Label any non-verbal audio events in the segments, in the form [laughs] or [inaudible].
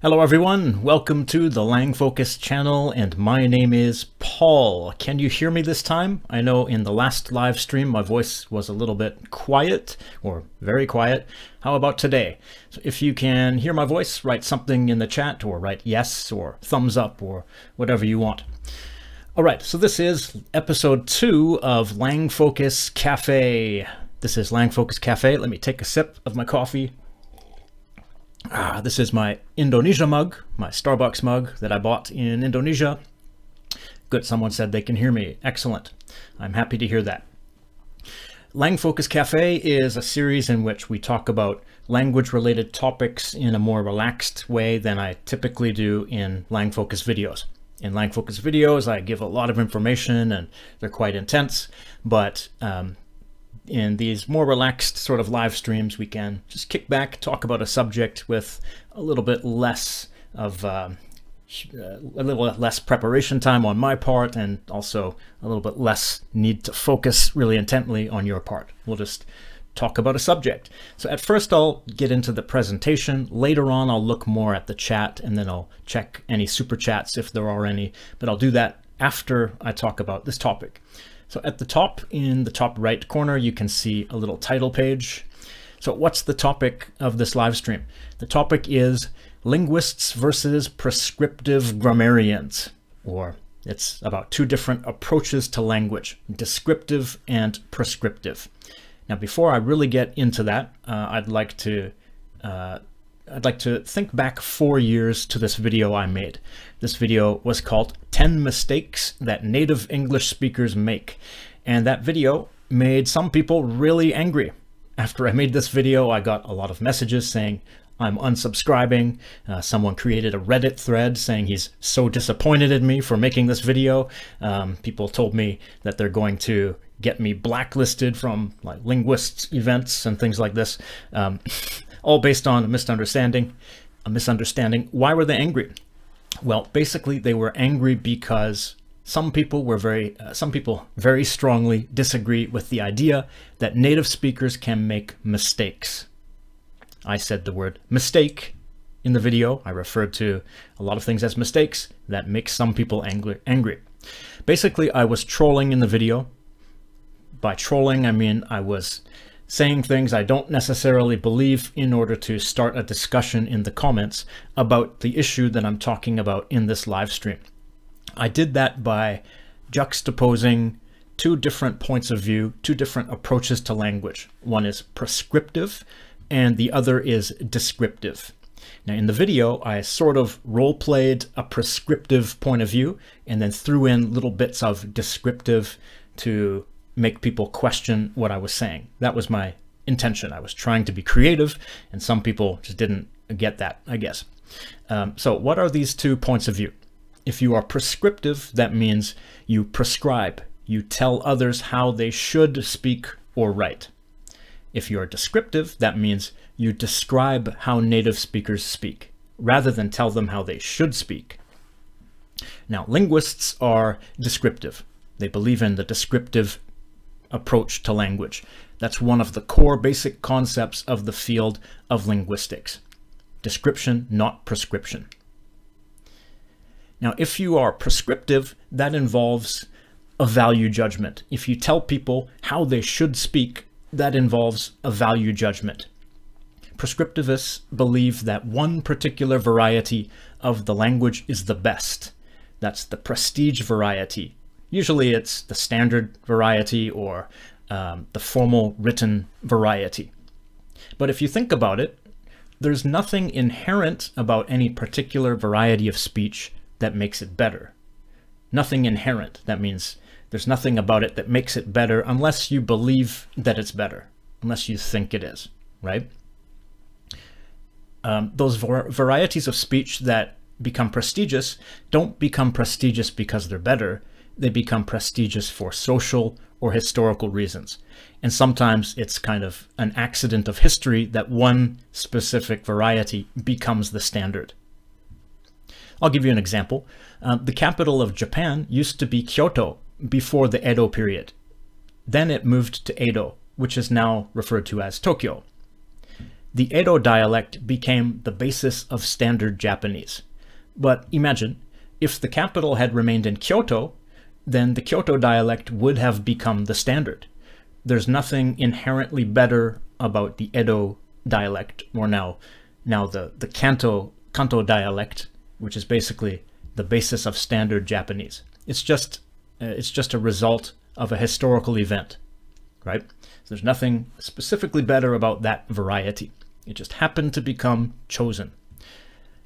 Hello everyone, welcome to the Langfocus channel and my name is Paul. Can you hear me this time? I know in the last live stream my voice was a little bit quiet or very quiet. How about today? So if you can hear my voice, write something in the chat or write yes or thumbs up or whatever you want. All right, so this is episode two of Langfocus Cafe. This is Langfocus Cafe. Let me take a sip of my coffee. Ah, this is my Indonesia mug, my Starbucks mug that I bought in Indonesia. Good, someone said they can hear me. Excellent. I'm happy to hear that. Langfocus Cafe is a series in which we talk about language related topics in a more relaxed way than I typically do in Langfocus videos. In Langfocus videos, I give a lot of information and they're quite intense, but um, in these more relaxed sort of live streams, we can just kick back, talk about a subject with a little bit less of uh, a little less preparation time on my part and also a little bit less need to focus really intently on your part. We'll just talk about a subject. So at first I'll get into the presentation. Later on I'll look more at the chat and then I'll check any super chats if there are any, but I'll do that after I talk about this topic. So at the top, in the top right corner, you can see a little title page. So what's the topic of this live stream? The topic is linguists versus prescriptive grammarians, or it's about two different approaches to language, descriptive and prescriptive. Now, before I really get into that, uh, I'd like to uh, I'd like to think back four years to this video I made. This video was called 10 Mistakes That Native English Speakers Make. And that video made some people really angry. After I made this video, I got a lot of messages saying, I'm unsubscribing. Uh, someone created a Reddit thread saying he's so disappointed in me for making this video. Um, people told me that they're going to get me blacklisted from like linguists events and things like this. Um, [laughs] all based on a misunderstanding. A misunderstanding. Why were they angry? Well, basically, they were angry because some people were very, uh, some people very strongly disagree with the idea that native speakers can make mistakes. I said the word mistake in the video. I referred to a lot of things as mistakes that make some people angry. angry. Basically, I was trolling in the video. By trolling, I mean I was saying things I don't necessarily believe in order to start a discussion in the comments about the issue that I'm talking about in this live stream. I did that by juxtaposing two different points of view, two different approaches to language. One is prescriptive and the other is descriptive. Now in the video, I sort of role played a prescriptive point of view and then threw in little bits of descriptive to make people question what I was saying. That was my intention. I was trying to be creative, and some people just didn't get that, I guess. Um, so what are these two points of view? If you are prescriptive, that means you prescribe. You tell others how they should speak or write. If you are descriptive, that means you describe how native speakers speak, rather than tell them how they should speak. Now, linguists are descriptive. They believe in the descriptive approach to language. That's one of the core basic concepts of the field of linguistics. Description, not prescription. Now, if you are prescriptive, that involves a value judgment. If you tell people how they should speak, that involves a value judgment. Prescriptivists believe that one particular variety of the language is the best. That's the prestige variety, Usually it's the standard variety or um, the formal written variety. But if you think about it, there's nothing inherent about any particular variety of speech that makes it better. Nothing inherent. That means there's nothing about it that makes it better unless you believe that it's better, unless you think it is, right? Um, those varieties of speech that become prestigious don't become prestigious because they're better they become prestigious for social or historical reasons. And sometimes it's kind of an accident of history that one specific variety becomes the standard. I'll give you an example. Uh, the capital of Japan used to be Kyoto before the Edo period. Then it moved to Edo, which is now referred to as Tokyo. the Edo dialect became the basis of standard Japanese. But imagine, if the capital had remained in Kyoto, then the Kyoto dialect would have become the standard. There's nothing inherently better about the Edo dialect, or now, now the, the Kanto, Kanto dialect, which is basically the basis of standard Japanese. It's just, uh, it's just a result of a historical event, right? So there's nothing specifically better about that variety. It just happened to become chosen.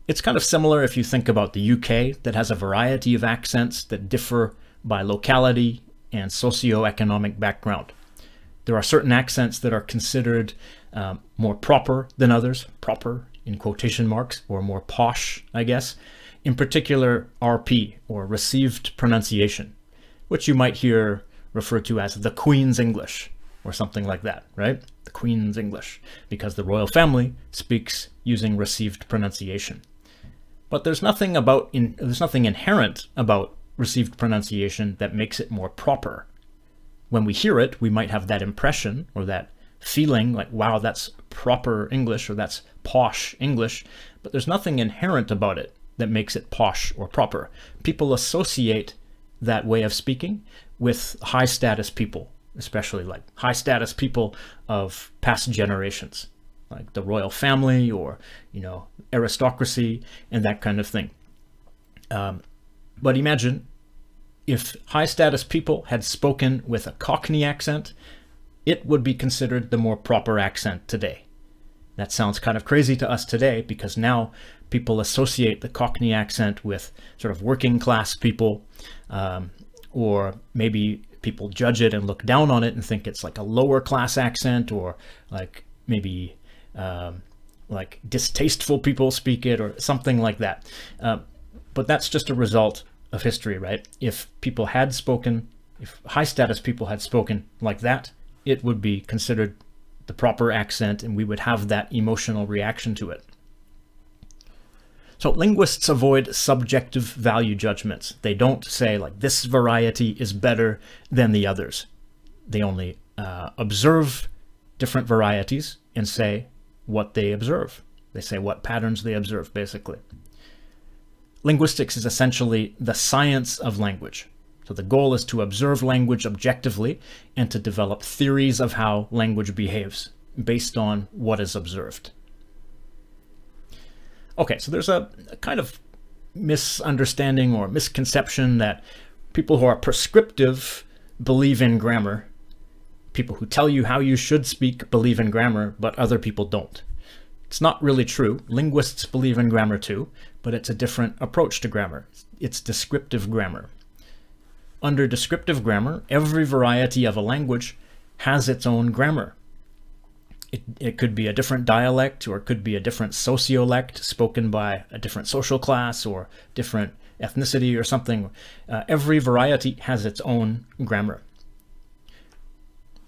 It's kind of similar if you think about the UK that has a variety of accents that differ by locality and socio-economic background. There are certain accents that are considered um, more proper than others, proper in quotation marks, or more posh, I guess. In particular, RP, or received pronunciation, which you might hear referred to as the Queen's English, or something like that, right? The Queen's English, because the royal family speaks using received pronunciation. But there's nothing about in, there's nothing inherent about received pronunciation that makes it more proper. When we hear it, we might have that impression or that feeling like, wow, that's proper English or that's posh English, but there's nothing inherent about it that makes it posh or proper. People associate that way of speaking with high status people especially like high status people of past generations, like the royal family or, you know, aristocracy and that kind of thing. Um, but imagine if high status people had spoken with a Cockney accent, it would be considered the more proper accent today. That sounds kind of crazy to us today because now people associate the Cockney accent with sort of working class people um, or maybe people judge it and look down on it and think it's like a lower class accent or like maybe um, like distasteful people speak it or something like that. Uh, but that's just a result of history, right? If people had spoken, if high status people had spoken like that, it would be considered the proper accent and we would have that emotional reaction to it. So linguists avoid subjective value judgments. They don't say like this variety is better than the others. They only uh, observe different varieties and say what they observe. They say what patterns they observe, basically. Linguistics is essentially the science of language. So the goal is to observe language objectively and to develop theories of how language behaves based on what is observed. Okay, so there's a, a kind of misunderstanding or misconception that people who are prescriptive believe in grammar. People who tell you how you should speak believe in grammar, but other people don't. It's not really true. Linguists believe in grammar too, but it's a different approach to grammar. It's descriptive grammar. Under descriptive grammar, every variety of a language has its own grammar. It, it could be a different dialect or it could be a different sociolect spoken by a different social class or different ethnicity or something. Uh, every variety has its own grammar.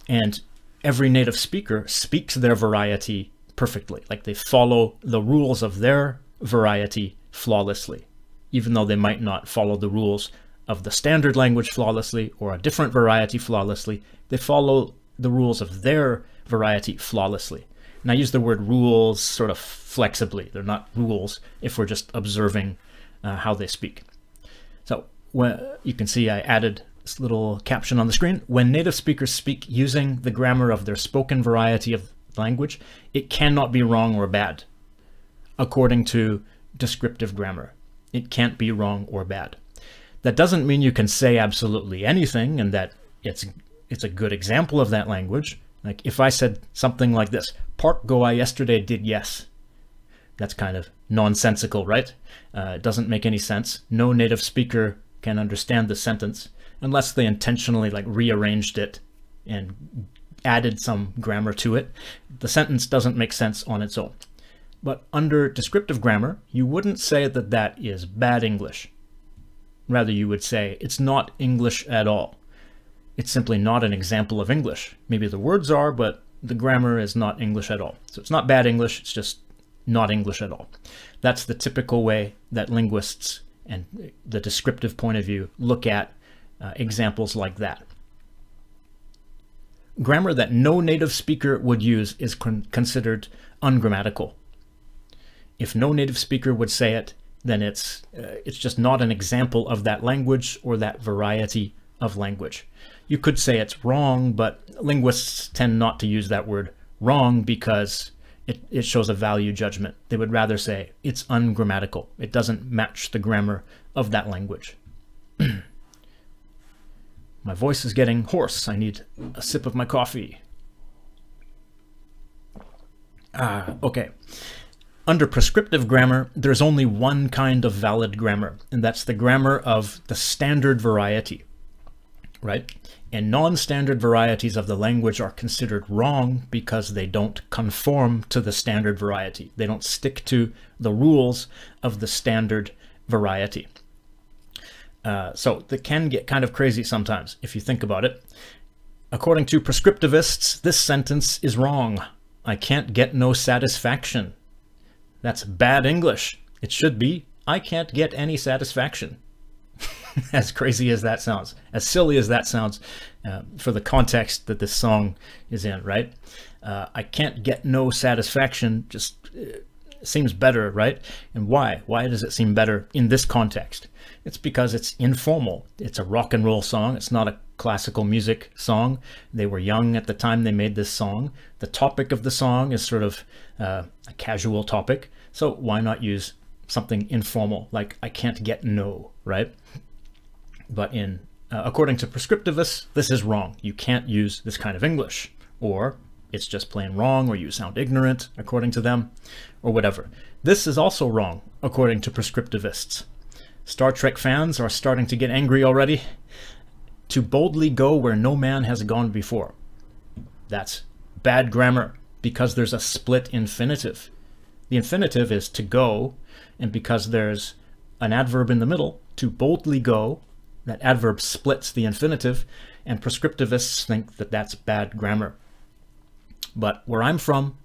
And every native speaker speaks their variety perfectly. Like they follow the rules of their variety flawlessly, even though they might not follow the rules of the standard language flawlessly or a different variety flawlessly. They follow the rules of their variety flawlessly. And I use the word rules sort of flexibly. They're not rules if we're just observing uh, how they speak. So when, you can see I added this little caption on the screen. When native speakers speak using the grammar of their spoken variety of language, it cannot be wrong or bad, according to descriptive grammar. It can't be wrong or bad. That doesn't mean you can say absolutely anything and that it's it's a good example of that language. Like if I said something like this, Park go I yesterday did yes. That's kind of nonsensical, right? Uh, it doesn't make any sense. No native speaker can understand the sentence unless they intentionally like rearranged it and added some grammar to it. The sentence doesn't make sense on its own. But under descriptive grammar, you wouldn't say that that is bad English. Rather, you would say it's not English at all. It's simply not an example of English. Maybe the words are, but the grammar is not English at all. So it's not bad English, it's just not English at all. That's the typical way that linguists and the descriptive point of view look at uh, examples like that. grammar that no native speaker would use is con considered ungrammatical. If no native speaker would say it, then it's uh, it's just not an example of that language or that variety of language. You could say it's wrong, but linguists tend not to use that word wrong because it, it shows a value judgment. They would rather say it's ungrammatical. It doesn't match the grammar of that language. [clears throat] my voice is getting hoarse. I need a sip of my coffee. Ah, okay. Under prescriptive grammar, there's only one kind of valid grammar, and that's the grammar of the standard variety, right? And non-standard varieties of the language are considered wrong because they don't conform to the standard variety. They don't stick to the rules of the standard variety. Uh, so that can get kind of crazy sometimes if you think about it. According to prescriptivists, this sentence is wrong. I can't get no satisfaction. That's bad English. It should be, I can't get any satisfaction. [laughs] as crazy as that sounds, as silly as that sounds, uh, for the context that this song is in, right? Uh, I can't get no satisfaction just uh, seems better, right? And why? Why does it seem better in this context? It's because it's informal. It's a rock and roll song. It's not a classical music song. They were young at the time they made this song. The topic of the song is sort of uh, a casual topic. So why not use something informal like I can't get no, right? But in uh, according to prescriptivists, this is wrong. You can't use this kind of English. Or it's just plain wrong, or you sound ignorant, according to them, or whatever. This is also wrong, according to prescriptivists. Star Trek fans are starting to get angry already. To boldly go where no man has gone before. That's bad grammar because there's a split infinitive. The infinitive is to go, and because there's an adverb in the middle, to boldly go, that adverb splits the infinitive, and prescriptivists think that that's bad grammar. But where I'm from,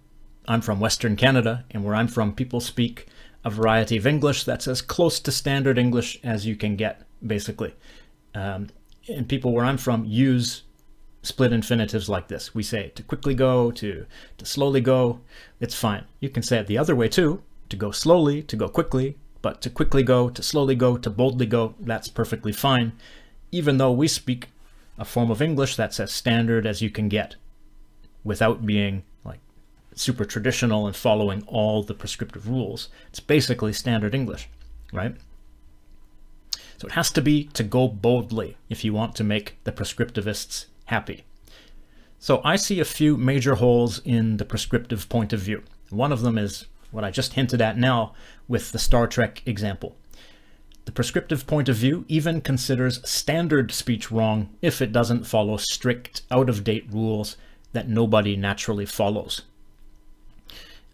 I'm from Western Canada, and where I'm from, people speak a variety of English that's as close to standard English as you can get, basically. Um, and people where I'm from use split infinitives like this. We say to quickly go, to, to slowly go. It's fine. You can say it the other way too, to go slowly, to go quickly, but to quickly go, to slowly go, to boldly go, that's perfectly fine, even though we speak a form of English that's as standard as you can get without being like super traditional and following all the prescriptive rules. It's basically standard English, right? So it has to be to go boldly if you want to make the prescriptivists happy. So I see a few major holes in the prescriptive point of view. One of them is what I just hinted at now with the Star Trek example. The prescriptive point of view even considers standard speech wrong if it doesn't follow strict, out-of-date rules that nobody naturally follows.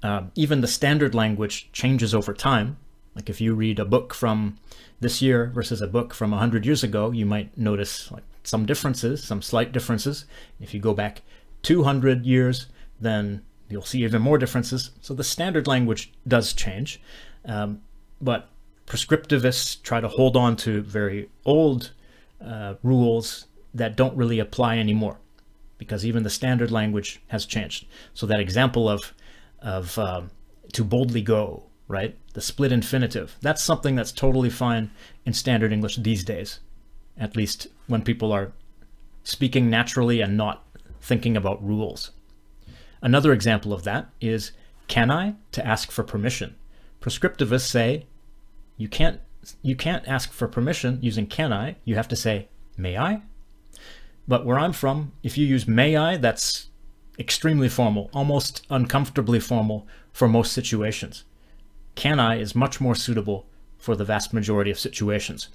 Um, even the standard language changes over time. Like if you read a book from this year versus a book from 100 years ago, you might notice like some differences, some slight differences. If you go back 200 years, then you'll see even more differences. So the standard language does change, um, but prescriptivists try to hold on to very old uh, rules that don't really apply anymore because even the standard language has changed. So that example of of um, to boldly go, right? The split infinitive. That's something that's totally fine in standard English these days, at least when people are speaking naturally and not thinking about rules. Another example of that is can I to ask for permission. Prescriptivists say you can't you can't ask for permission using can I, you have to say may I? But where I'm from, if you use may I, that's extremely formal, almost uncomfortably formal for most situations. Can I is much more suitable for the vast majority of situations.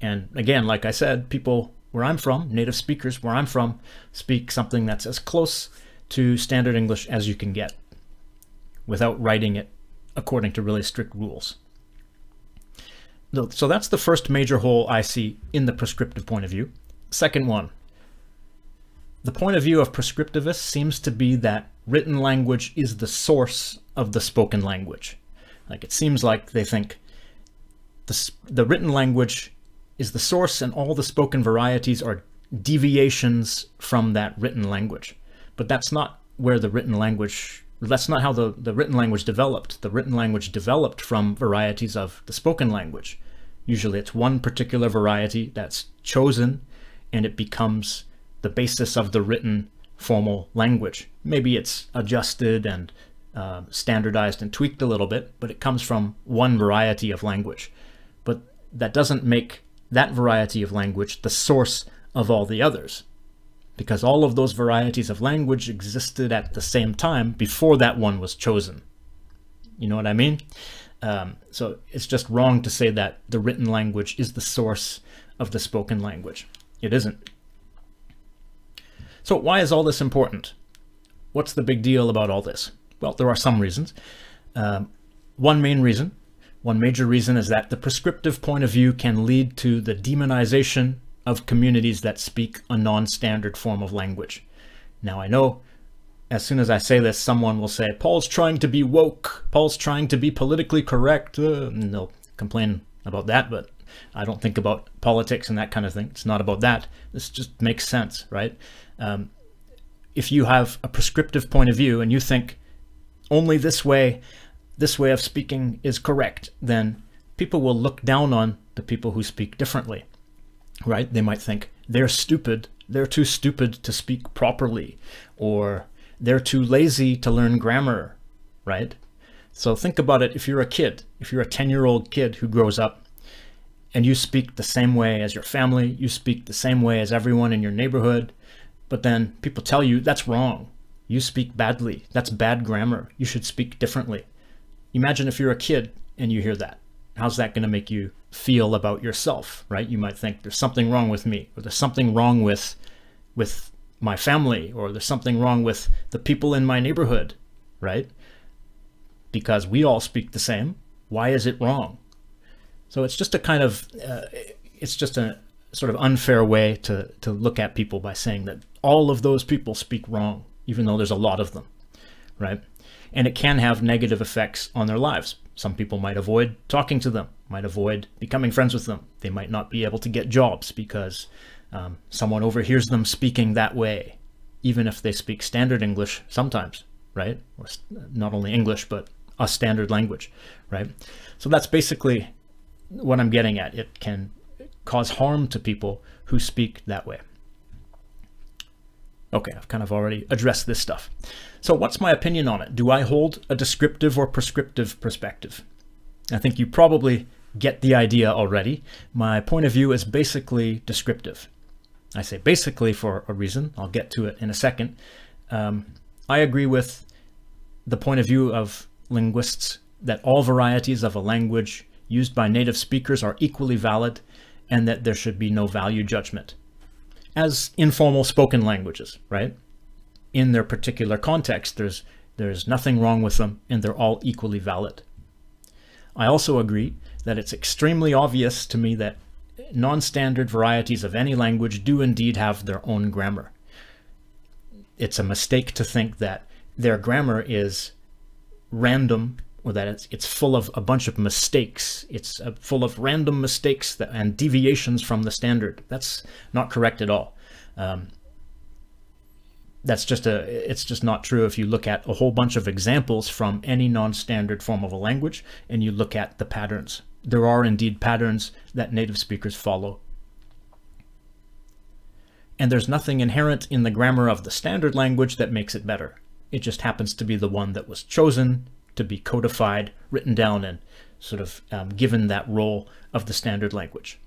And again, like I said, people where I'm from, native speakers where I'm from, speak something that's as close to standard English as you can get without writing it according to really strict rules. So that's the first major hole I see in the prescriptive point of view. Second one, the point of view of prescriptivists seems to be that written language is the source of the spoken language. Like it seems like they think the, the written language is the source and all the spoken varieties are deviations from that written language. But that's not where the written language, that's not how the, the written language developed. The written language developed from varieties of the spoken language. Usually it's one particular variety that's chosen and it becomes the basis of the written formal language. Maybe it's adjusted and uh, standardized and tweaked a little bit, but it comes from one variety of language. But that doesn't make that variety of language the source of all the others, because all of those varieties of language existed at the same time before that one was chosen. You know what I mean? Um, so it's just wrong to say that the written language is the source of the spoken language. It isn't. So why is all this important? What's the big deal about all this? Well, there are some reasons. Um, one main reason, one major reason is that the prescriptive point of view can lead to the demonization of communities that speak a non-standard form of language. Now I know as soon as I say this, someone will say, Paul's trying to be woke, Paul's trying to be politically correct, uh, and they'll complain about that, but I don't think about politics and that kind of thing. It's not about that. This just makes sense, right? Um, if you have a prescriptive point of view and you think only this way, this way of speaking is correct, then people will look down on the people who speak differently, right? They might think they're stupid, they're too stupid to speak properly, or they're too lazy to learn grammar, right? So think about it if you're a kid, if you're a 10 year old kid who grows up and you speak the same way as your family, you speak the same way as everyone in your neighborhood, but then people tell you that's wrong. You speak badly. That's bad grammar. You should speak differently. Imagine if you're a kid and you hear that. How's that going to make you feel about yourself, right? You might think there's something wrong with me or there's something wrong with with my family or there's something wrong with the people in my neighborhood, right? Because we all speak the same. Why is it wrong? So it's just a kind of, uh, it's just a sort of unfair way to, to look at people by saying that all of those people speak wrong, even though there's a lot of them, right? And it can have negative effects on their lives. Some people might avoid talking to them, might avoid becoming friends with them. They might not be able to get jobs because um, someone overhears them speaking that way, even if they speak standard English sometimes, right? Or not only English, but a standard language, right? So that's basically what I'm getting at. It can cause harm to people who speak that way. Okay, I've kind of already addressed this stuff. So what's my opinion on it? Do I hold a descriptive or prescriptive perspective? I think you probably get the idea already. My point of view is basically descriptive. I say basically for a reason. I'll get to it in a second. Um, I agree with the point of view of linguists that all varieties of a language used by native speakers are equally valid and that there should be no value judgment. As informal spoken languages, right? In their particular context, there's, there's nothing wrong with them and they're all equally valid. I also agree that it's extremely obvious to me that non-standard varieties of any language do indeed have their own grammar. It's a mistake to think that their grammar is random or that it's, it's full of a bunch of mistakes. It's uh, full of random mistakes that, and deviations from the standard. That's not correct at all. Um, that's just a it's just not true if you look at a whole bunch of examples from any non-standard form of a language and you look at the patterns there are indeed patterns that native speakers follow. And there's nothing inherent in the grammar of the standard language that makes it better. It just happens to be the one that was chosen to be codified, written down, and sort of um, given that role of the standard language.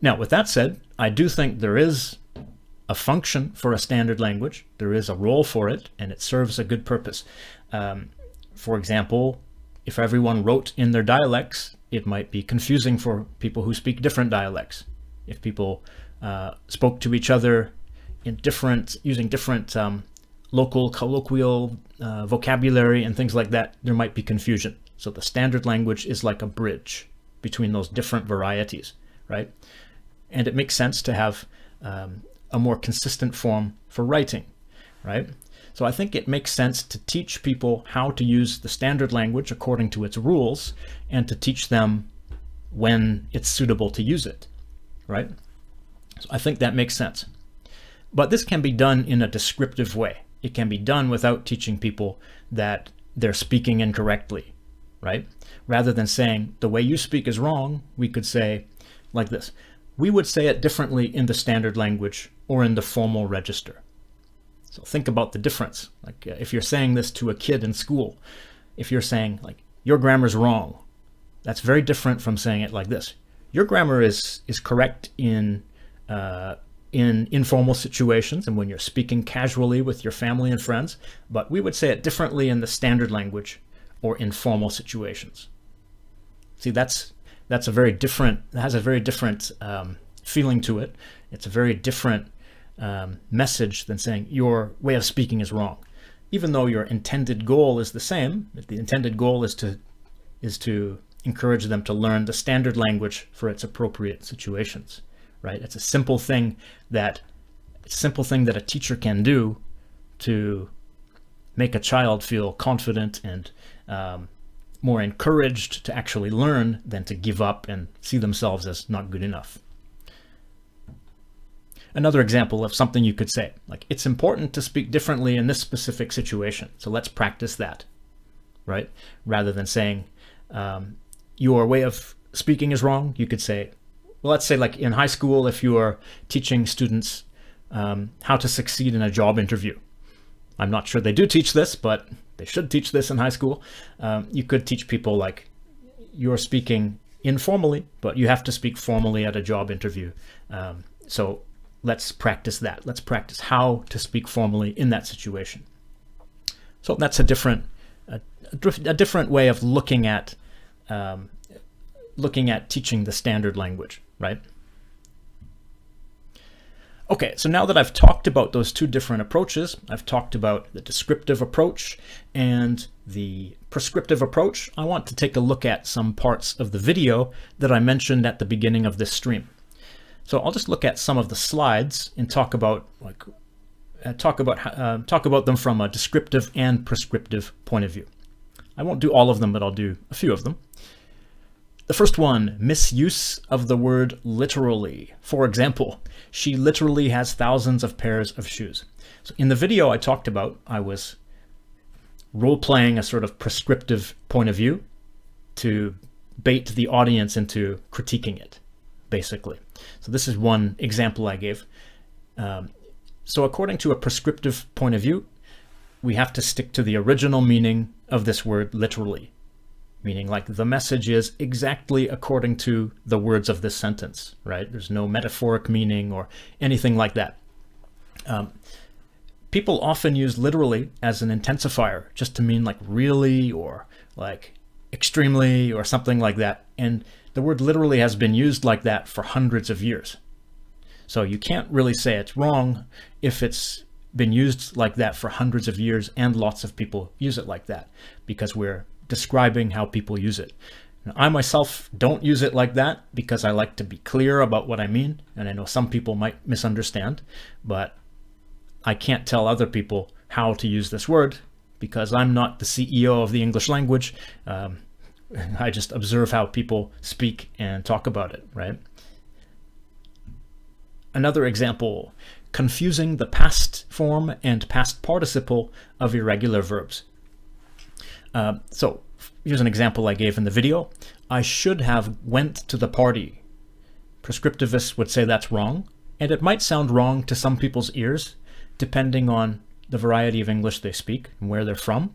Now, with that said, I do think there is a function for a standard language. There is a role for it, and it serves a good purpose. Um, for example, if everyone wrote in their dialects, it might be confusing for people who speak different dialects. If people uh, spoke to each other in different, using different um, local colloquial uh, vocabulary and things like that, there might be confusion. So the standard language is like a bridge between those different varieties, right? And it makes sense to have um, a more consistent form for writing, right? So I think it makes sense to teach people how to use the standard language according to its rules and to teach them when it's suitable to use it, right? So I think that makes sense. But this can be done in a descriptive way. It can be done without teaching people that they're speaking incorrectly, right? Rather than saying the way you speak is wrong, we could say like this. We would say it differently in the standard language or in the formal register. So think about the difference. Like uh, if you're saying this to a kid in school, if you're saying like your grammar's wrong, that's very different from saying it like this. Your grammar is is correct in uh, in informal situations and when you're speaking casually with your family and friends, but we would say it differently in the standard language or informal situations. See, that's that's a very different, has a very different um, feeling to it. It's a very different um, message than saying your way of speaking is wrong. Even though your intended goal is the same, the intended goal is to is to encourage them to learn the standard language for its appropriate situations right? It's a simple thing that a simple thing that a teacher can do to make a child feel confident and um, more encouraged to actually learn than to give up and see themselves as not good enough. Another example of something you could say, like it's important to speak differently in this specific situation. So let's practice that, right? Rather than saying um, your way of speaking is wrong, you could say well, let's say like in high school, if you are teaching students um, how to succeed in a job interview. I'm not sure they do teach this, but they should teach this in high school. Um, you could teach people like you're speaking informally, but you have to speak formally at a job interview. Um, so let's practice that. Let's practice how to speak formally in that situation. So that's a different, a, a different way of looking at um, looking at teaching the standard language right? Okay, so now that I've talked about those two different approaches, I've talked about the descriptive approach and the prescriptive approach, I want to take a look at some parts of the video that I mentioned at the beginning of this stream. So I'll just look at some of the slides and talk about like uh, talk about uh, talk about them from a descriptive and prescriptive point of view. I won't do all of them, but I'll do a few of them. The first one, misuse of the word literally. For example, she literally has thousands of pairs of shoes. So in the video I talked about, I was role-playing a sort of prescriptive point of view to bait the audience into critiquing it, basically. So this is one example I gave. Um, so according to a prescriptive point of view, we have to stick to the original meaning of this word literally meaning like the message is exactly according to the words of this sentence, right? There's no metaphoric meaning or anything like that. Um, people often use literally as an intensifier just to mean like really or like extremely or something like that. And the word literally has been used like that for hundreds of years. So you can't really say it's wrong if it's been used like that for hundreds of years and lots of people use it like that because we're describing how people use it. I myself don't use it like that because I like to be clear about what I mean. And I know some people might misunderstand, but I can't tell other people how to use this word because I'm not the CEO of the English language. Um, [laughs] I just observe how people speak and talk about it, right? Another example, confusing the past form and past participle of irregular verbs. Uh, so here's an example I gave in the video. I should have went to the party. Prescriptivists would say that's wrong, and it might sound wrong to some people's ears, depending on the variety of English they speak and where they're from.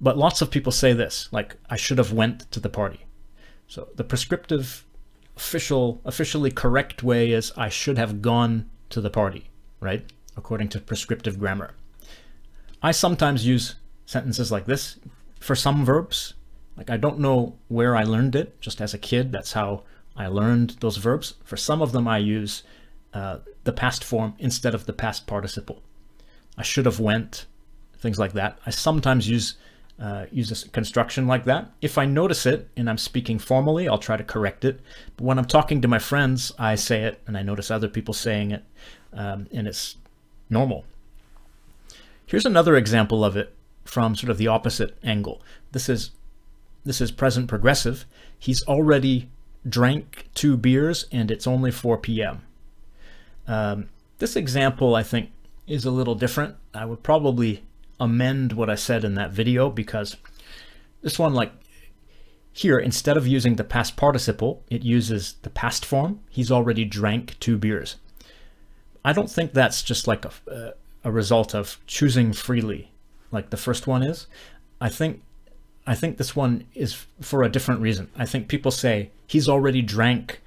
But lots of people say this, like, I should have went to the party. So the prescriptive, official, officially correct way is I should have gone to the party, right? According to prescriptive grammar. I sometimes use sentences like this for some verbs. Like I don't know where I learned it, just as a kid, that's how I learned those verbs. For some of them I use uh, the past form instead of the past participle. I should have went, things like that. I sometimes use uh, use a construction like that. If I notice it and I'm speaking formally, I'll try to correct it. But when I'm talking to my friends, I say it and I notice other people saying it um, and it's normal. Here's another example of it from sort of the opposite angle. This is this is present progressive. He's already drank two beers and it's only 4 p.m. Um, this example, I think, is a little different. I would probably amend what I said in that video because this one, like here, instead of using the past participle, it uses the past form. He's already drank two beers. I don't think that's just like a, a result of choosing freely, like the first one is. I think I think this one is for a different reason. I think people say he's already drank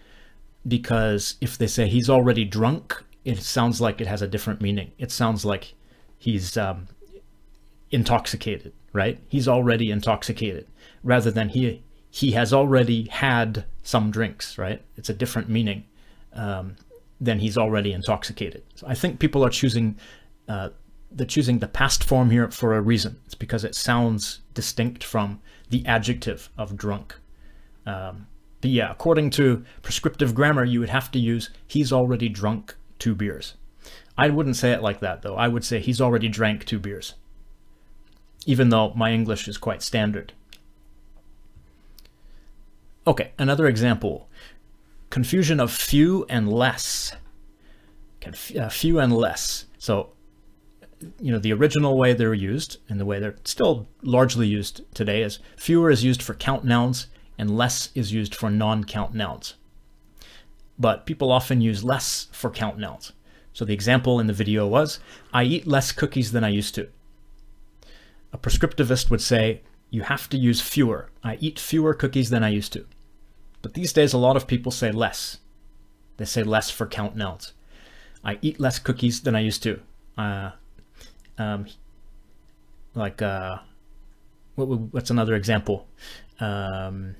because if they say he's already drunk, it sounds like it has a different meaning. It sounds like he's um, intoxicated, right? He's already intoxicated rather than he he has already had some drinks, right? It's a different meaning um, than he's already intoxicated. So I think people are choosing uh, they're choosing the past form here for a reason. It's because it sounds distinct from the adjective of drunk. Um, but yeah, according to prescriptive grammar, you would have to use he's already drunk two beers. I wouldn't say it like that though. I would say he's already drank two beers. Even though my English is quite standard. Okay, another example. Confusion of few and less. Uh, few and less. So, you know, the original way they're used and the way they're still largely used today is fewer is used for count nouns and less is used for non-count nouns. But people often use less for count nouns. So the example in the video was, I eat less cookies than I used to. A prescriptivist would say, you have to use fewer. I eat fewer cookies than I used to. But these days, a lot of people say less. They say less for count nouns. I eat less cookies than I used to. Uh, um, like, uh, what, what's another example? Um,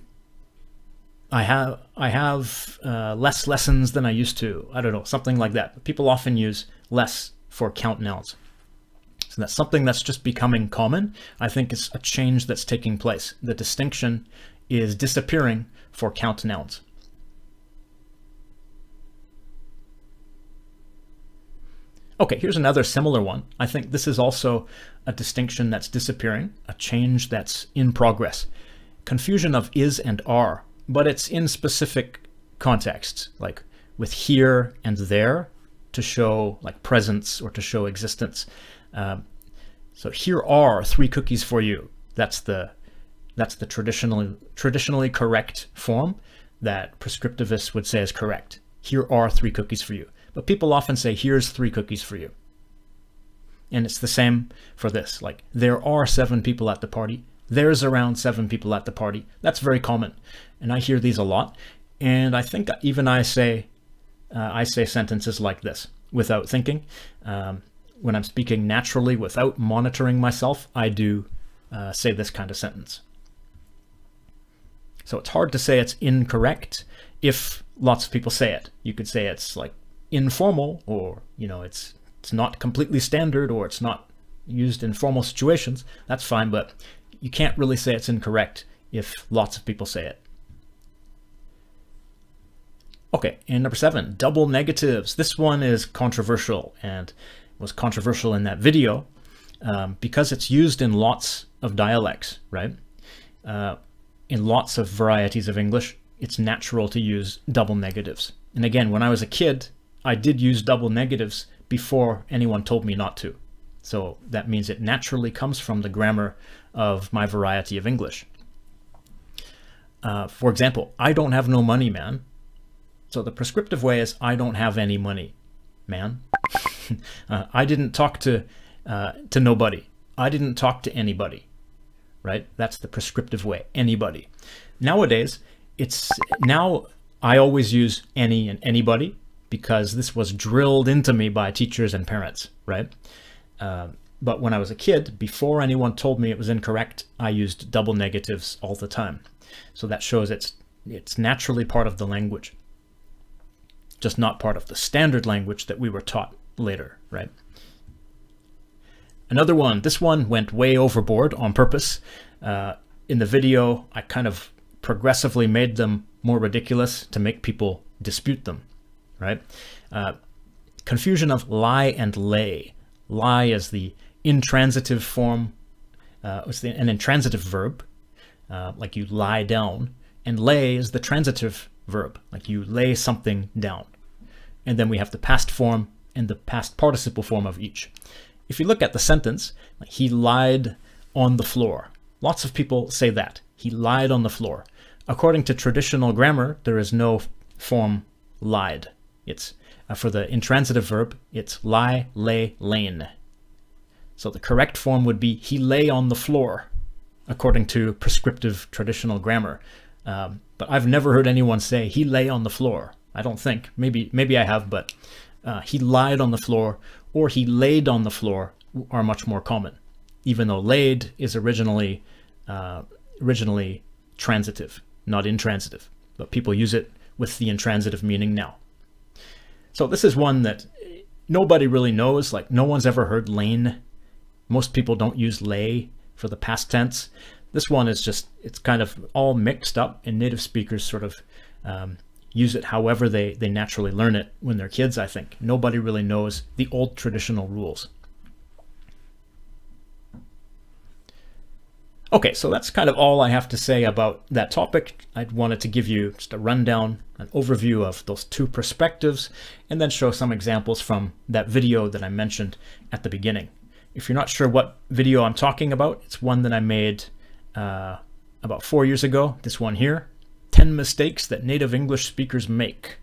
I have I have uh, less lessons than I used to. I don't know, something like that. People often use less for count nouns. So that's something that's just becoming common. I think it's a change that's taking place. The distinction is disappearing for count nouns. Okay, here's another similar one. I think this is also a distinction that's disappearing, a change that's in progress. Confusion of is and are, but it's in specific contexts, like with here and there to show like presence or to show existence. Um, so here are three cookies for you. That's the that's the traditionally traditionally correct form that prescriptivists would say is correct. Here are three cookies for you. But people often say, here's three cookies for you. And it's the same for this. Like, there are seven people at the party. There's around seven people at the party. That's very common. And I hear these a lot. And I think even I say, uh, I say sentences like this without thinking. Um, when I'm speaking naturally without monitoring myself, I do uh, say this kind of sentence. So it's hard to say it's incorrect if lots of people say it. You could say it's like informal or, you know, it's it's not completely standard or it's not used in formal situations. That's fine, but you can't really say it's incorrect if lots of people say it. Okay, and number seven, double negatives. This one is controversial and was controversial in that video um, because it's used in lots of dialects, right? Uh, in lots of varieties of English, it's natural to use double negatives. And again, when I was a kid, I did use double negatives before anyone told me not to. So that means it naturally comes from the grammar of my variety of English. Uh, for example, I don't have no money, man. So the prescriptive way is I don't have any money, man. [laughs] uh, I didn't talk to uh, to nobody. I didn't talk to anybody, right? That's the prescriptive way, anybody. Nowadays, it's now I always use any and anybody because this was drilled into me by teachers and parents, right? Uh, but when I was a kid, before anyone told me it was incorrect, I used double negatives all the time. So that shows it's it's naturally part of the language, just not part of the standard language that we were taught later, right? Another one, this one went way overboard on purpose. Uh, in the video, I kind of progressively made them more ridiculous to make people dispute them, right? Uh, confusion of lie and lay. Lie is the intransitive form, uh, it's the, an intransitive verb, uh, like you lie down, and lay is the transitive verb, like you lay something down and then we have the past form and the past participle form of each. If you look at the sentence, he lied on the floor. Lots of people say that. He lied on the floor. According to traditional grammar, there is no form lied. It's uh, for the intransitive verb, it's lie, lay, lain. So the correct form would be he lay on the floor, according to prescriptive traditional grammar. Um, but I've never heard anyone say he lay on the floor. I don't think. Maybe maybe I have, but uh, he lied on the floor or he laid on the floor are much more common, even though laid is originally uh, originally transitive, not intransitive. But people use it with the intransitive meaning now. So this is one that nobody really knows. Like no one's ever heard lain. Most people don't use lay for the past tense. This one is just, it's kind of all mixed up and native speakers sort of um, use it however they, they naturally learn it when they're kids, I think. Nobody really knows the old traditional rules. Okay, so that's kind of all I have to say about that topic. I wanted to give you just a rundown, an overview of those two perspectives, and then show some examples from that video that I mentioned at the beginning. If you're not sure what video I'm talking about, it's one that I made uh, about four years ago, this one here, 10 mistakes that native English speakers make.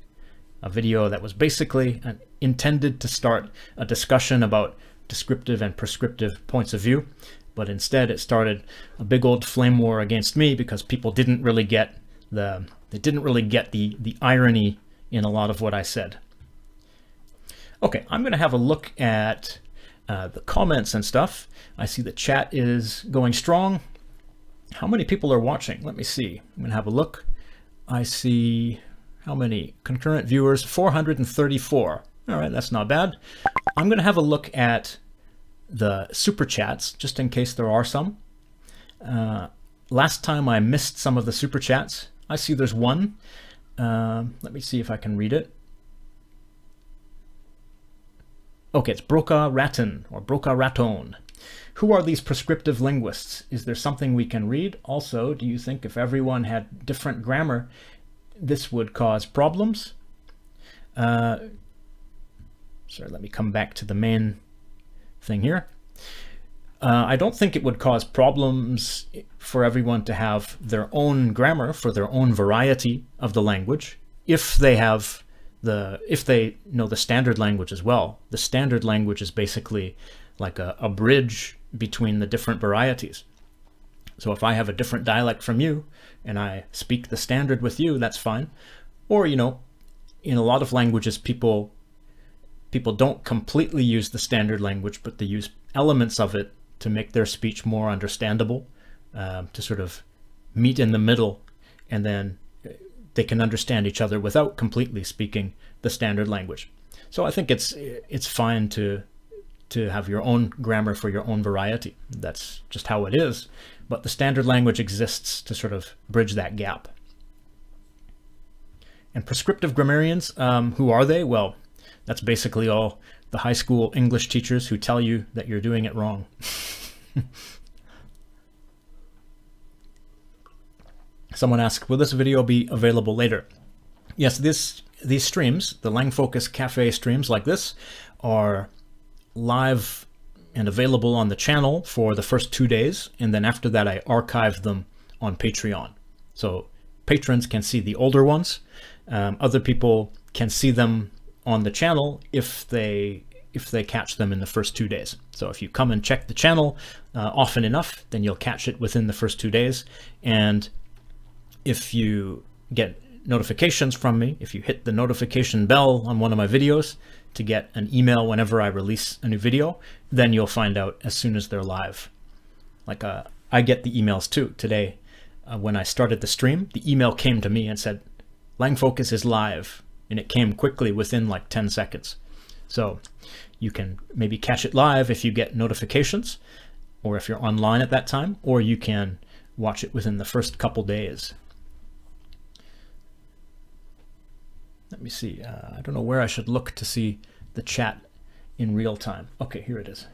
A video that was basically intended to start a discussion about descriptive and prescriptive points of view but instead it started a big old flame war against me because people didn't really get the they didn't really get the the irony in a lot of what I said. Okay, I'm going to have a look at uh, the comments and stuff. I see the chat is going strong. How many people are watching? Let me see. I'm going to have a look. I see how many concurrent viewers? 434. All right, that's not bad. I'm going to have a look at the super chats, just in case there are some. Uh, last time I missed some of the super chats. I see there's one. Uh, let me see if I can read it. Okay, it's Broca Raton or Broca Raton. Who are these prescriptive linguists? Is there something we can read? Also, do you think if everyone had different grammar, this would cause problems? Uh, sorry, let me come back to the main thing here. Uh, I don't think it would cause problems for everyone to have their own grammar for their own variety of the language if they have the if they know the standard language as well. The standard language is basically like a, a bridge between the different varieties. So if I have a different dialect from you and I speak the standard with you, that's fine. Or, you know, in a lot of languages, people people don't completely use the standard language, but they use elements of it to make their speech more understandable, um, to sort of meet in the middle, and then they can understand each other without completely speaking the standard language. So I think it's it's fine to to have your own grammar for your own variety. That's just how it is. But the standard language exists to sort of bridge that gap. And prescriptive grammarians, um, who are they? Well, that's basically all the high school English teachers who tell you that you're doing it wrong. [laughs] Someone asked, will this video be available later? Yes, this these streams, the LangFocus Cafe streams like this, are live and available on the channel for the first two days. And then after that, I archive them on Patreon. So patrons can see the older ones. Um, other people can see them on the channel if they if they catch them in the first two days. So if you come and check the channel uh, often enough, then you'll catch it within the first two days. And if you get notifications from me, if you hit the notification bell on one of my videos to get an email whenever I release a new video, then you'll find out as soon as they're live. Like uh, I get the emails too. Today, uh, when I started the stream, the email came to me and said, LangFocus is live and it came quickly within like 10 seconds. So you can maybe catch it live if you get notifications or if you're online at that time, or you can watch it within the first couple days. Let me see. Uh, I don't know where I should look to see the chat in real time. Okay, here it is.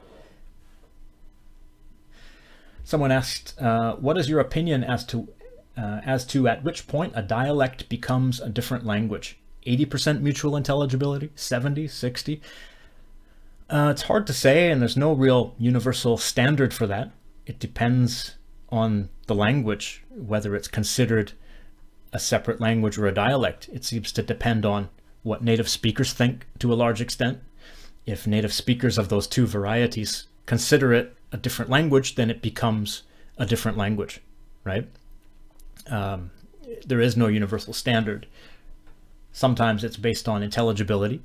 Someone asked, uh, what is your opinion as to uh, as to at which point a dialect becomes a different language? 80% mutual intelligibility, 70, 60. Uh, it's hard to say, and there's no real universal standard for that. It depends on the language, whether it's considered a separate language or a dialect. It seems to depend on what native speakers think to a large extent. If native speakers of those two varieties consider it a different language, then it becomes a different language, right? Um, there is no universal standard. Sometimes it's based on intelligibility,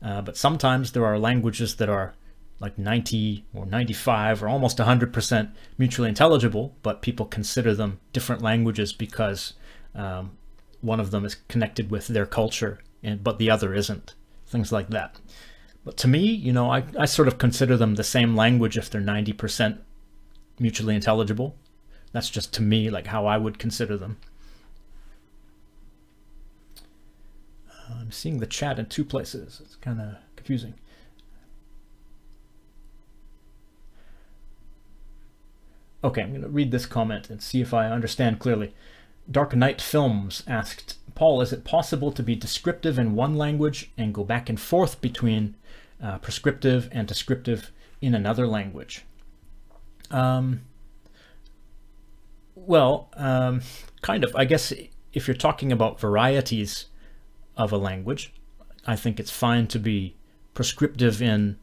uh, but sometimes there are languages that are like 90 or 95 or almost 100% mutually intelligible, but people consider them different languages because um, one of them is connected with their culture, and, but the other isn't. Things like that. But to me, you know, I, I sort of consider them the same language if they're 90% mutually intelligible. That's just to me like how I would consider them. I'm seeing the chat in two places. It's kind of confusing. Okay, I'm going to read this comment and see if I understand clearly. Dark Knight Films asked, Paul, is it possible to be descriptive in one language and go back and forth between uh, prescriptive and descriptive in another language? Um, well, um, kind of. I guess if you're talking about varieties of a language, I think it's fine to be prescriptive in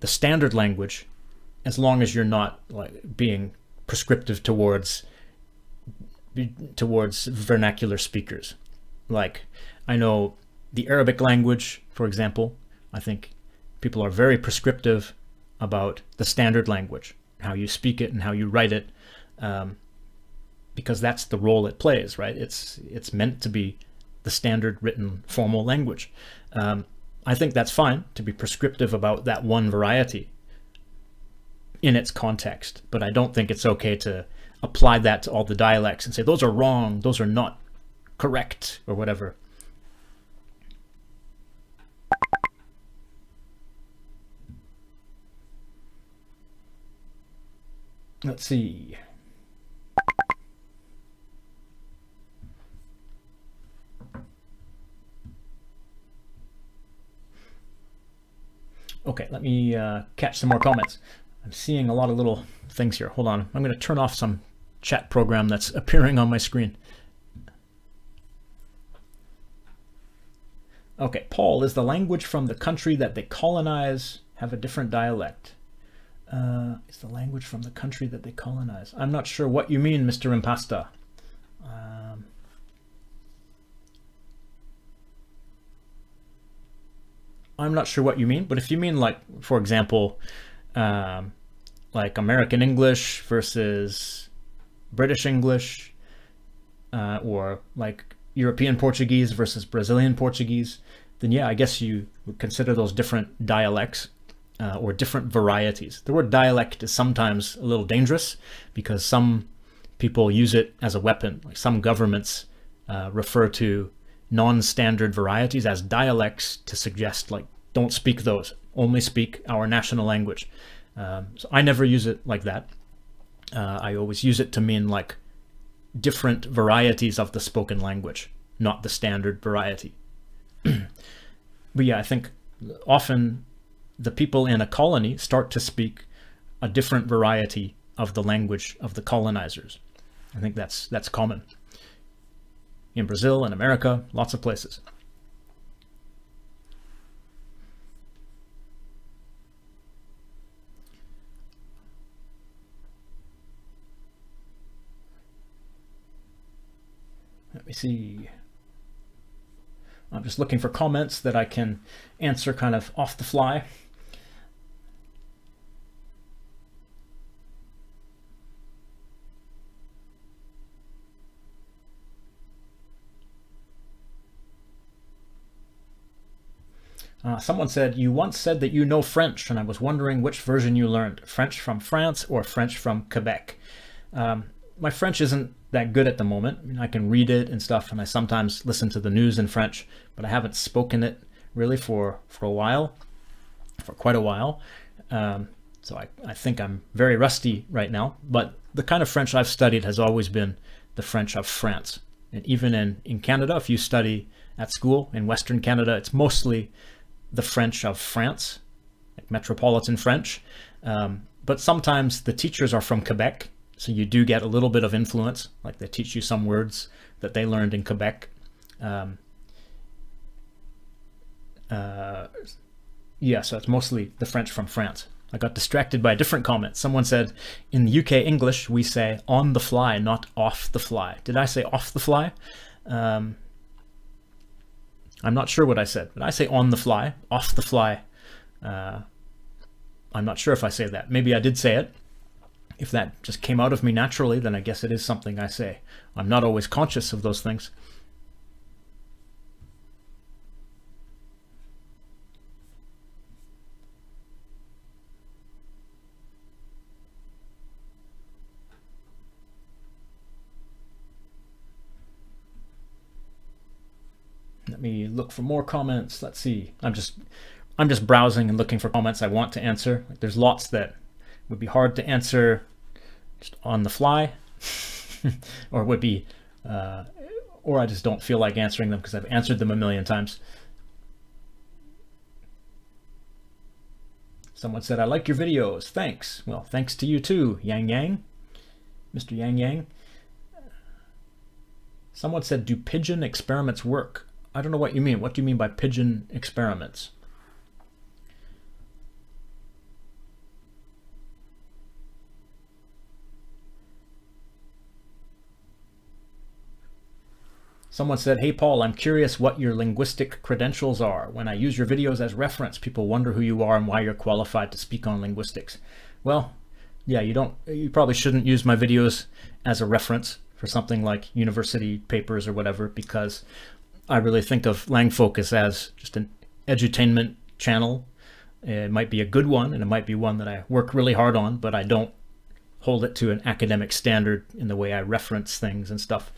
the standard language as long as you're not like being prescriptive towards towards vernacular speakers. Like I know the Arabic language, for example, I think people are very prescriptive about the standard language, how you speak it and how you write it, um, because that's the role it plays, right? It's it's meant to be the standard written formal language. Um, I think that's fine to be prescriptive about that one variety in its context, but I don't think it's okay to apply that to all the dialects and say those are wrong, those are not correct, or whatever. Let's see. Okay, let me uh, catch some more comments. I'm seeing a lot of little things here. Hold on. I'm going to turn off some chat program that's [laughs] appearing on my screen. Okay, Paul, is the language from the country that they colonize have a different dialect? Uh, is the language from the country that they colonize? I'm not sure what you mean, Mr. Impasta. Um, I'm not sure what you mean, but if you mean like, for example, um, like American English versus British English, uh, or like European Portuguese versus Brazilian Portuguese, then yeah, I guess you would consider those different dialects uh, or different varieties. The word dialect is sometimes a little dangerous because some people use it as a weapon. Like some governments uh, refer to non-standard varieties as dialects to suggest like don't speak those, only speak our national language. Um, so I never use it like that. Uh, I always use it to mean like different varieties of the spoken language, not the standard variety. [clears throat] but yeah, I think often the people in a colony start to speak a different variety of the language of the colonizers. I think that's that's common in Brazil and America, lots of places. Let me see. I'm just looking for comments that I can answer kind of off the fly. Uh, someone said, you once said that you know French, and I was wondering which version you learned, French from France or French from Quebec. Um, my French isn't that good at the moment. I, mean, I can read it and stuff, and I sometimes listen to the news in French, but I haven't spoken it really for, for a while, for quite a while. Um, so I, I think I'm very rusty right now, but the kind of French I've studied has always been the French of France And even in, in Canada, if you study at school in Western Canada, it's mostly the French of France, like metropolitan French. Um, but sometimes the teachers are from Quebec, so you do get a little bit of influence, like they teach you some words that they learned in Quebec. Um, uh, yeah, so it's mostly the French from France. I got distracted by a different comment. Someone said, in the UK English, we say on the fly, not off the fly. Did I say off the fly? Um, I'm not sure what I said, but I say on the fly, off the fly. Uh, I'm not sure if I say that. Maybe I did say it. If that just came out of me naturally, then I guess it is something I say. I'm not always conscious of those things. Let me look for more comments. Let's see. I'm just I'm just browsing and looking for comments I want to answer. There's lots that would be hard to answer just on the fly, [laughs] or would be, uh, or I just don't feel like answering them because I've answered them a million times. Someone said, I like your videos. Thanks. Well, thanks to you too, Yang Yang. Mr. Yang Yang. Someone said, do pigeon experiments work? I don't know what you mean. What do you mean by pigeon experiments? Someone said, hey Paul, I'm curious what your linguistic credentials are. When I use your videos as reference, people wonder who you are and why you're qualified to speak on linguistics. Well, yeah, you don't, you probably shouldn't use my videos as a reference for something like university papers or whatever, because I really think of LangFocus as just an edutainment channel. It might be a good one, and it might be one that I work really hard on, but I don't hold it to an academic standard in the way I reference things and stuff.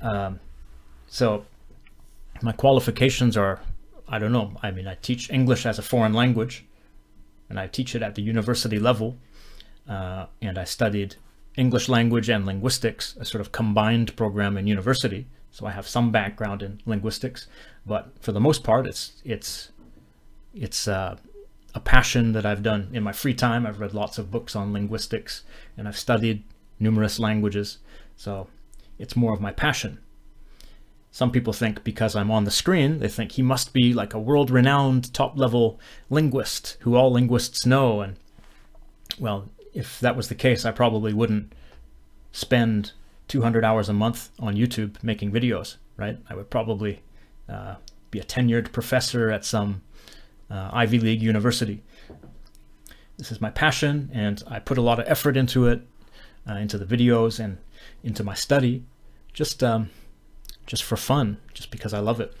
Um, so my qualifications are, I don't know. I mean, I teach English as a foreign language, and I teach it at the university level. Uh, and I studied English language and linguistics, a sort of combined program in university. So I have some background in linguistics, but for the most part, it's it's it's uh, a passion that I've done in my free time. I've read lots of books on linguistics, and I've studied numerous languages. So it's more of my passion. Some people think because I'm on the screen, they think he must be like a world-renowned top-level linguist who all linguists know. And well, if that was the case, I probably wouldn't spend 200 hours a month on YouTube making videos, right? I would probably uh, be a tenured professor at some uh, Ivy League university. This is my passion, and I put a lot of effort into it, uh, into the videos and into my study, just um, just for fun, just because I love it.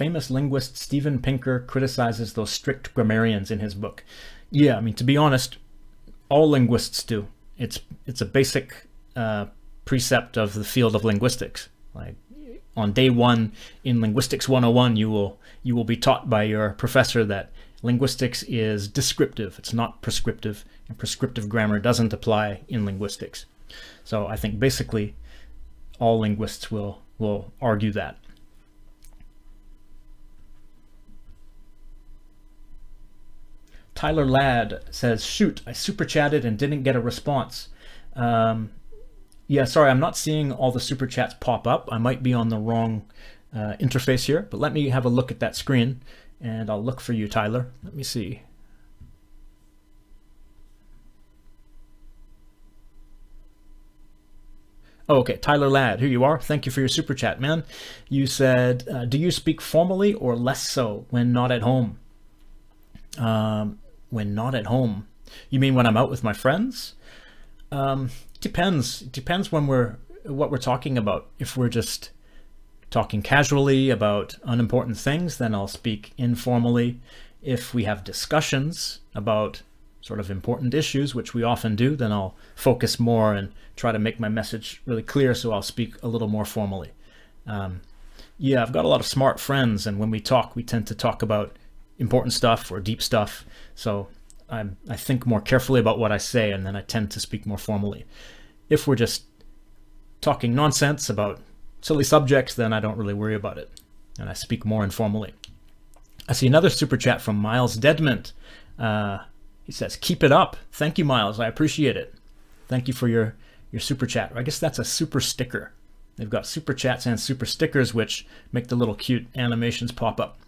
Famous linguist, Steven Pinker, criticizes those strict grammarians in his book. Yeah, I mean, to be honest, all linguists do. It's it's a basic uh, precept of the field of linguistics. Like on day one in Linguistics 101, you will you will be taught by your professor that linguistics is descriptive. It's not prescriptive, and prescriptive grammar doesn't apply in linguistics. So I think basically all linguists will will argue that. Tyler Ladd says, shoot, I super chatted and didn't get a response. Um, yeah, sorry, I'm not seeing all the super chats pop up. I might be on the wrong uh, interface here, but let me have a look at that screen and I'll look for you, Tyler. Let me see. Oh, okay, Tyler Ladd, here you are. Thank you for your super chat, man. You said, uh, do you speak formally or less so when not at home? Um, when not at home. You mean when I'm out with my friends? Um, depends. It depends when we're what we're talking about. If we're just talking casually about unimportant things, then I'll speak informally. If we have discussions about sort of important issues, which we often do, then I'll focus more and try to make my message really clear. So I'll speak a little more formally. Um, yeah, I've got a lot of smart friends, and when we talk, we tend to talk about important stuff or deep stuff. So I'm, I think more carefully about what I say, and then I tend to speak more formally. If we're just talking nonsense about silly subjects, then I don't really worry about it, and I speak more informally. I see another super chat from Miles Deadment. Uh, he says, "Keep it up." Thank you, Miles. I appreciate it. Thank you for your your super chat. I guess that's a super sticker. They've got super chats and super stickers, which make the little cute animations pop up.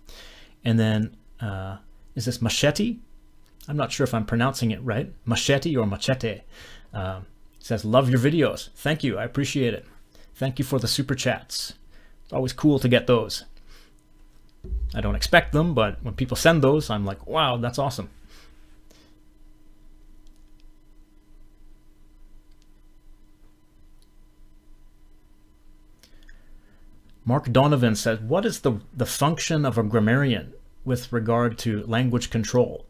And then, uh, is this machete? I'm not sure if I'm pronouncing it right. Machete or machete. Uh, says, love your videos. Thank you. I appreciate it. Thank you for the super chats. It's always cool to get those. I don't expect them, but when people send those, I'm like, wow, that's awesome. Mark Donovan says, what is the, the function of a grammarian with regard to language control?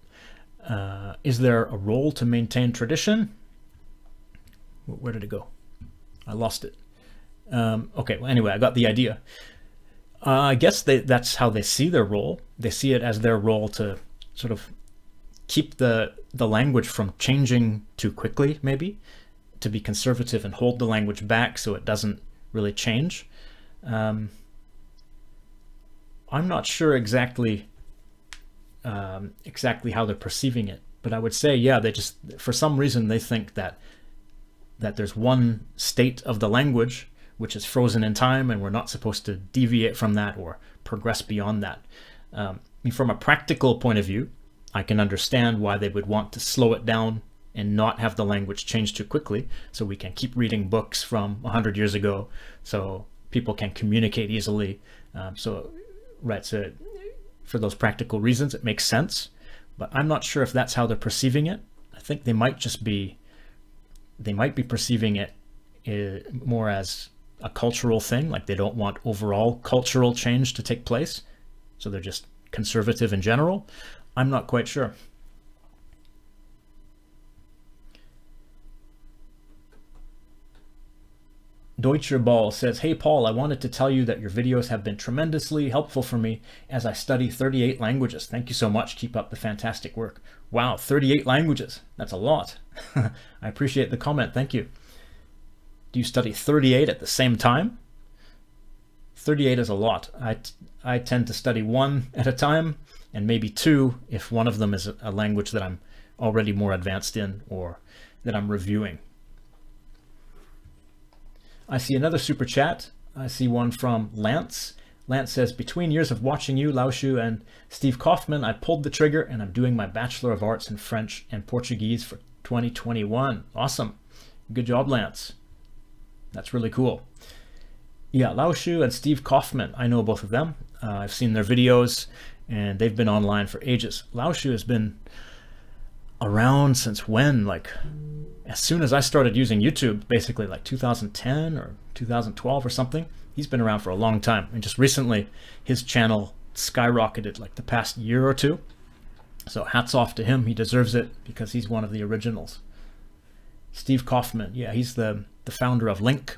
Uh, is there a role to maintain tradition? Where did it go? I lost it. Um, okay, well, anyway, I got the idea. Uh, I guess they, that's how they see their role. They see it as their role to sort of keep the, the language from changing too quickly, maybe, to be conservative and hold the language back so it doesn't really change. Um, I'm not sure exactly um, exactly how they're perceiving it, but I would say, yeah, they just for some reason they think that that there's one state of the language which is frozen in time, and we're not supposed to deviate from that or progress beyond that. Um, from a practical point of view, I can understand why they would want to slow it down and not have the language change too quickly, so we can keep reading books from 100 years ago, so people can communicate easily. Um, so, right, so for those practical reasons, it makes sense. But I'm not sure if that's how they're perceiving it. I think they might just be, they might be perceiving it uh, more as a cultural thing, like they don't want overall cultural change to take place. So they're just conservative in general. I'm not quite sure. Deutscher Ball says, Hey Paul, I wanted to tell you that your videos have been tremendously helpful for me as I study 38 languages. Thank you so much. Keep up the fantastic work. Wow, 38 languages. That's a lot. [laughs] I appreciate the comment. Thank you. Do you study 38 at the same time? 38 is a lot. I, I tend to study one at a time and maybe two if one of them is a language that I'm already more advanced in or that I'm reviewing. I see another super chat. I see one from Lance. Lance says, between years of watching you, Laoshu, and Steve Kaufmann, I pulled the trigger and I'm doing my Bachelor of Arts in French and Portuguese for 2021. Awesome. Good job, Lance. That's really cool. Yeah, Laoshu and Steve Kaufmann. I know both of them. Uh, I've seen their videos and they've been online for ages. Laoshu has been around since when? Like as soon as I started using YouTube, basically like 2010 or 2012 or something, he's been around for a long time. And just recently, his channel skyrocketed like the past year or two. So hats off to him. He deserves it because he's one of the originals. Steve Kaufmann, yeah, he's the, the founder of LingQ,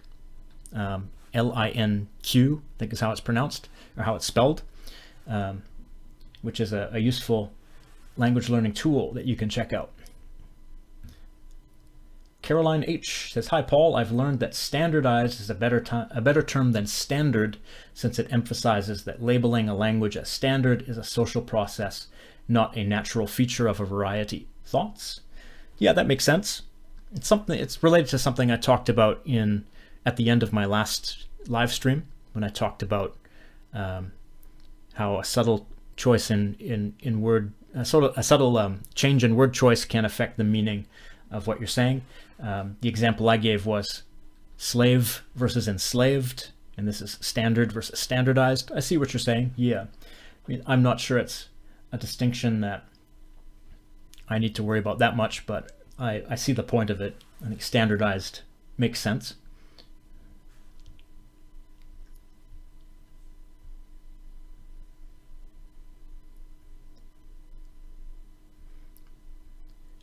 um, L-I-N-Q, I think is how it's pronounced, or how it's spelled, um, which is a, a useful language learning tool that you can check out. Caroline H says, Hi Paul, I've learned that standardized is a better, a better term than standard since it emphasizes that labeling a language as standard is a social process, not a natural feature of a variety. Thoughts? Yeah, that makes sense. It's something it's related to something I talked about in at the end of my last live stream when I talked about um, how a subtle choice in in in word a of a subtle um, change in word choice can affect the meaning of what you're saying. Um, the example I gave was slave versus enslaved, and this is standard versus standardized. I see what you're saying. Yeah. I mean, I'm not sure it's a distinction that I need to worry about that much, but I, I see the point of it. I think standardized makes sense.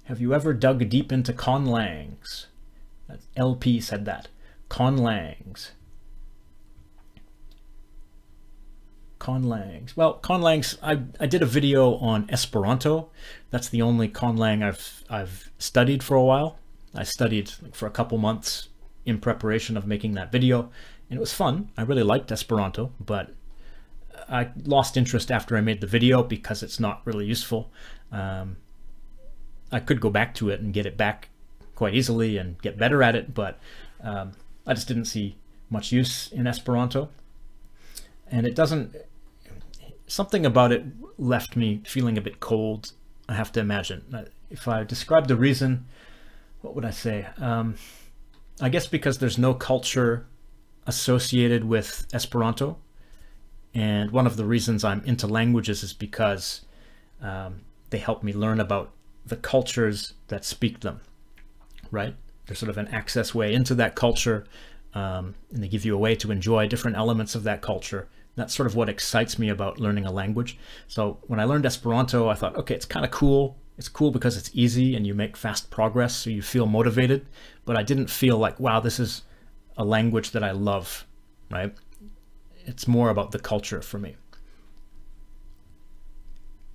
Have you ever dug deep into conlangs? LP said that. Conlangs. Conlangs. Well, conlangs, I, I did a video on Esperanto. That's the only conlang I've, I've studied for a while. I studied for a couple months in preparation of making that video, and it was fun. I really liked Esperanto, but I lost interest after I made the video because it's not really useful. Um, I could go back to it and get it back quite easily and get better at it, but um, I just didn't see much use in Esperanto. And it doesn't, something about it left me feeling a bit cold, I have to imagine. Uh, if I describe the reason, what would I say? Um, I guess because there's no culture associated with Esperanto. And one of the reasons I'm into languages is because um, they help me learn about the cultures that speak them, right? There's sort of an access way into that culture, um, and they give you a way to enjoy different elements of that culture. That's sort of what excites me about learning a language. So when I learned Esperanto, I thought, okay, it's kind of cool. It's cool because it's easy and you make fast progress, so you feel motivated. But I didn't feel like, wow, this is a language that I love, right? It's more about the culture for me.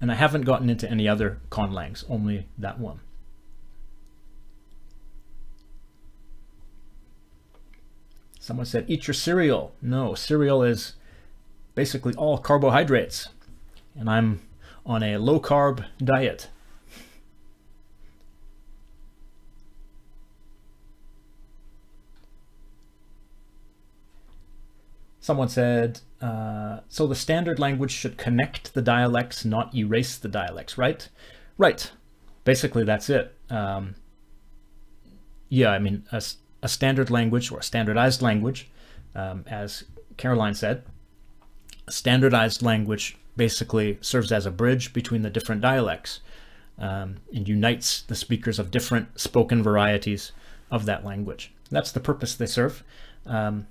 And I haven't gotten into any other conlangs, only that one. Someone said, eat your cereal. No, cereal is basically all carbohydrates. And I'm on a low carb diet. Someone said, uh, so the standard language should connect the dialects, not erase the dialects, right? Right. Basically, that's it. Um, yeah, I mean, a, a, standard language or a standardized language, um, as Caroline said, a standardized language basically serves as a bridge between the different dialects um, and unites the speakers of different spoken varieties of that language. That's the purpose they serve. Um,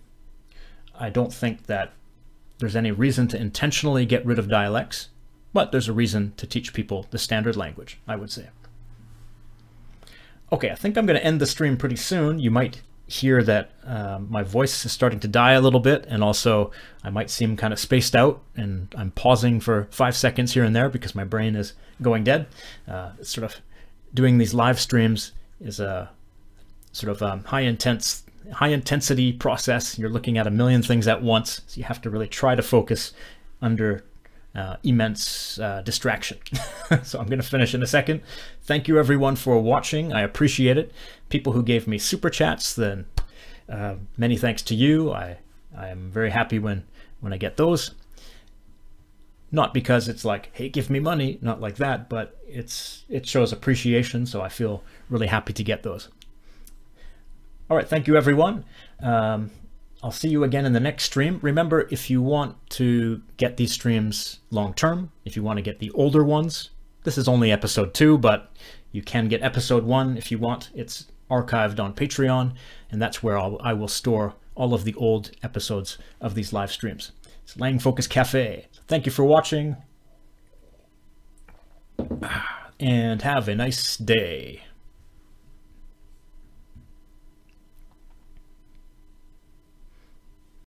I don't think that there's any reason to intentionally get rid of dialects, but there's a reason to teach people the standard language, I would say. Okay, I think I'm going to end the stream pretty soon. You might hear that um, my voice is starting to die a little bit, and also I might seem kind of spaced out, and I'm pausing for five seconds here and there because my brain is going dead. Uh, sort of doing these live streams is a sort of um, high intense high intensity process. You're looking at a million things at once. So you have to really try to focus under uh, immense uh, distraction. [laughs] so I'm going to finish in a second. Thank you everyone for watching. I appreciate it. People who gave me super chats, then uh, many thanks to you. I, I am very happy when, when I get those. Not because it's like, hey, give me money, not like that, but it's it shows appreciation, so I feel really happy to get those. All right, thank you everyone. Um, I'll see you again in the next stream. Remember, if you want to get these streams long term, if you want to get the older ones, this is only episode two, but you can get episode one if you want. It's archived on Patreon, and that's where I'll, I will store all of the old episodes of these live streams. It's Lang Focus Cafe. Thank you for watching, and have a nice day.